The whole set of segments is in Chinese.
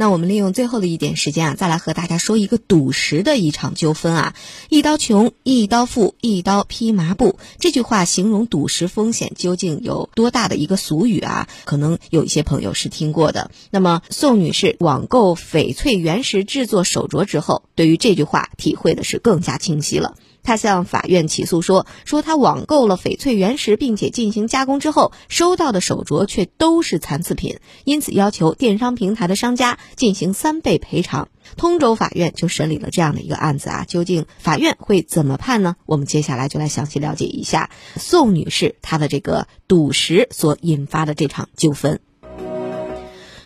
那我们利用最后的一点时间啊，再来和大家说一个赌石的一场纠纷啊。一刀穷，一刀富，一刀披麻布，这句话形容赌石风险究竟有多大的一个俗语啊？可能有一些朋友是听过的。那么宋女士网购翡翠原石制作手镯之后，对于这句话体会的是更加清晰了。他向法院起诉说，说他网购了翡翠原石，并且进行加工之后，收到的手镯却都是残次品，因此要求电商平台的商家进行三倍赔偿。通州法院就审理了这样的一个案子啊，究竟法院会怎么判呢？我们接下来就来详细了解一下宋女士她的这个赌石所引发的这场纠纷。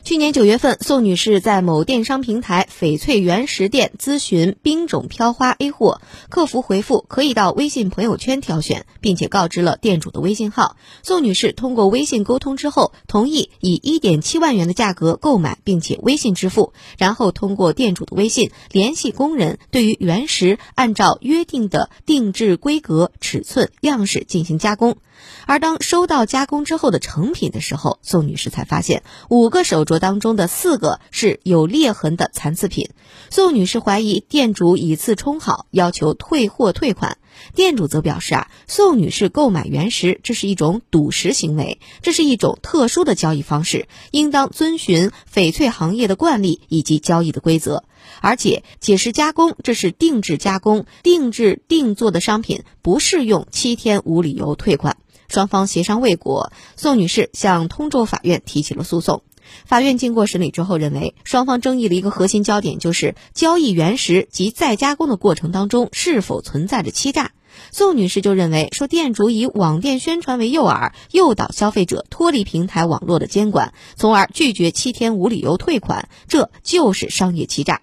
去年九月份，宋女士在某电商平台翡翠原石店咨询冰种飘花 A 货，客服回复可以到微信朋友圈挑选，并且告知了店主的微信号。宋女士通过微信沟通之后，同意以一点七万元的价格购买，并且微信支付，然后通过店主的微信联系工人，对于原石按照约定的定制规格、尺寸、样式进行加工。而当收到加工之后的成品的时候，宋女士才发现五个手镯当中的四个是有裂痕的残次品。宋女士怀疑店主以次充好，要求退货退款。店主则表示啊，宋女士购买原石这是一种赌石行为，这是一种特殊的交易方式，应当遵循翡翠行业的惯例以及交易的规则。而且解释加工这是定制加工、定制定做的商品，不适用七天无理由退款。双方协商未果，宋女士向通州法院提起了诉讼。法院经过审理之后认为，双方争议的一个核心焦点就是交易原石及再加工的过程当中是否存在着欺诈。宋女士就认为，说店主以网店宣传为诱饵，诱导消费者脱离平台网络的监管，从而拒绝七天无理由退款，这就是商业欺诈。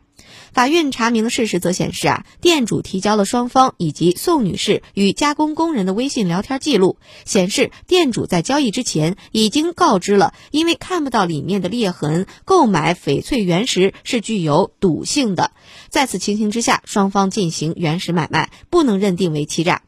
法院查明的事实则显示啊，店主提交了双方以及宋女士与加工工人的微信聊天记录，显示店主在交易之前已经告知了，因为看不到里面的裂痕，购买翡翠原石是具有赌性的。在此情形之下，双方进行原石买卖，不能认定为欺诈。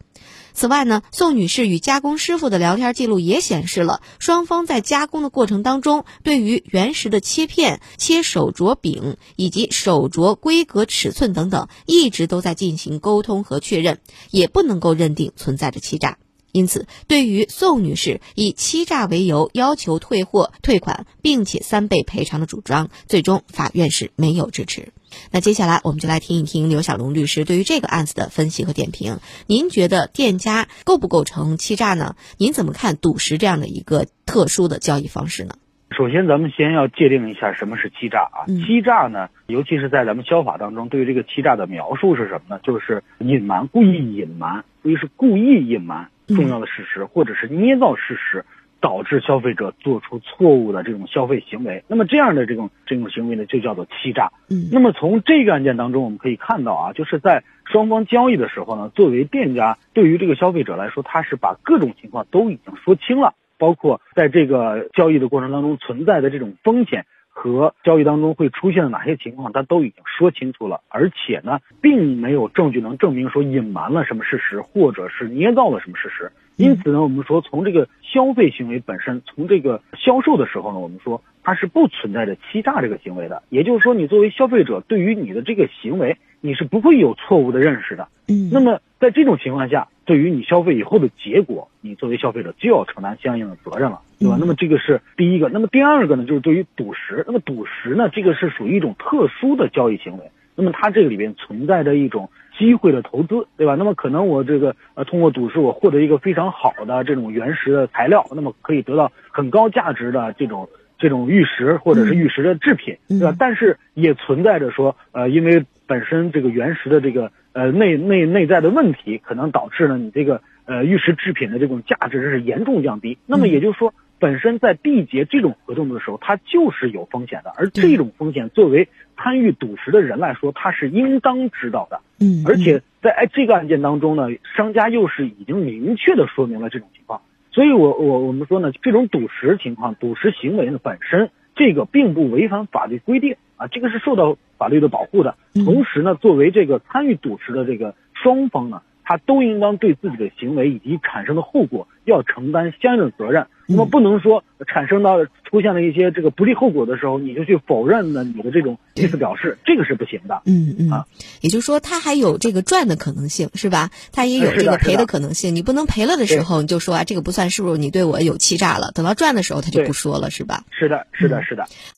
此外呢，宋女士与加工师傅的聊天记录也显示了，双方在加工的过程当中，对于原石的切片、切手镯柄以及手镯规格、尺寸等等，一直都在进行沟通和确认，也不能够认定存在着欺诈。因此，对于宋女士以欺诈为由要求退货退款，并且三倍赔偿的主张，最终法院是没有支持。那接下来我们就来听一听刘小龙律师对于这个案子的分析和点评。您觉得店家构不构成欺诈呢？您怎么看赌石这样的一个特殊的交易方式呢？首先，咱们先要界定一下什么是欺诈啊？欺诈呢，尤其是在咱们消法当中，对于这个欺诈的描述是什么呢？就是隐瞒，故意隐瞒，所以是故意隐瞒重要的事实，或者是捏造事实。导致消费者做出错误的这种消费行为，那么这样的这种这种行为呢，就叫做欺诈。嗯，那么从这个案件当中，我们可以看到啊，就是在双方交易的时候呢，作为店家，对于这个消费者来说，他是把各种情况都已经说清了，包括在这个交易的过程当中存在的这种风险和交易当中会出现的哪些情况，他都已经说清楚了，而且呢，并没有证据能证明说隐瞒了什么事实，或者是捏造了什么事实。因此呢，我们说从这个消费行为本身，从这个销售的时候呢，我们说它是不存在着欺诈这个行为的。也就是说，你作为消费者，对于你的这个行为，你是不会有错误的认识的。嗯。那么在这种情况下，对于你消费以后的结果，你作为消费者就要承担相应的责任了，对吧？那么这个是第一个。那么第二个呢，就是对于赌石。那么赌石呢，这个是属于一种特殊的交易行为。那么它这个里边存在着一种。机会的投资，对吧？那么可能我这个呃通过赌石，我获得一个非常好的这种原石的材料，那么可以得到很高价值的这种这种玉石或者是玉石的制品，对吧？但是也存在着说，呃，因为本身这个原石的这个呃内内内在的问题，可能导致了你这个呃玉石制品的这种价值是严重降低。那么也就是说。本身在缔结这种合同的时候，它就是有风险的，而这种风险作为参与赌石的人来说，他是应当知道的。嗯，而且在哎这个案件当中呢，商家又是已经明确的说明了这种情况，所以我我我们说呢，这种赌石情况、赌石行为呢本身这个并不违反法律规定啊，这个是受到法律的保护的。同时呢，作为这个参与赌石的这个双方呢。他都应当对自己的行为以及产生的后果要承担相应的责任。那么不能说产生到出现了一些这个不利后果的时候，你就去否认了你的这种意思表示，这个是不行的。嗯嗯啊，也就是说，他还有这个赚的可能性，是吧？他也有这个赔的可能性。你不能赔了的时候你就说啊，这个不算是不是，你对我有欺诈了。等到赚的时候他就不说了，是吧？是的，是的，是的。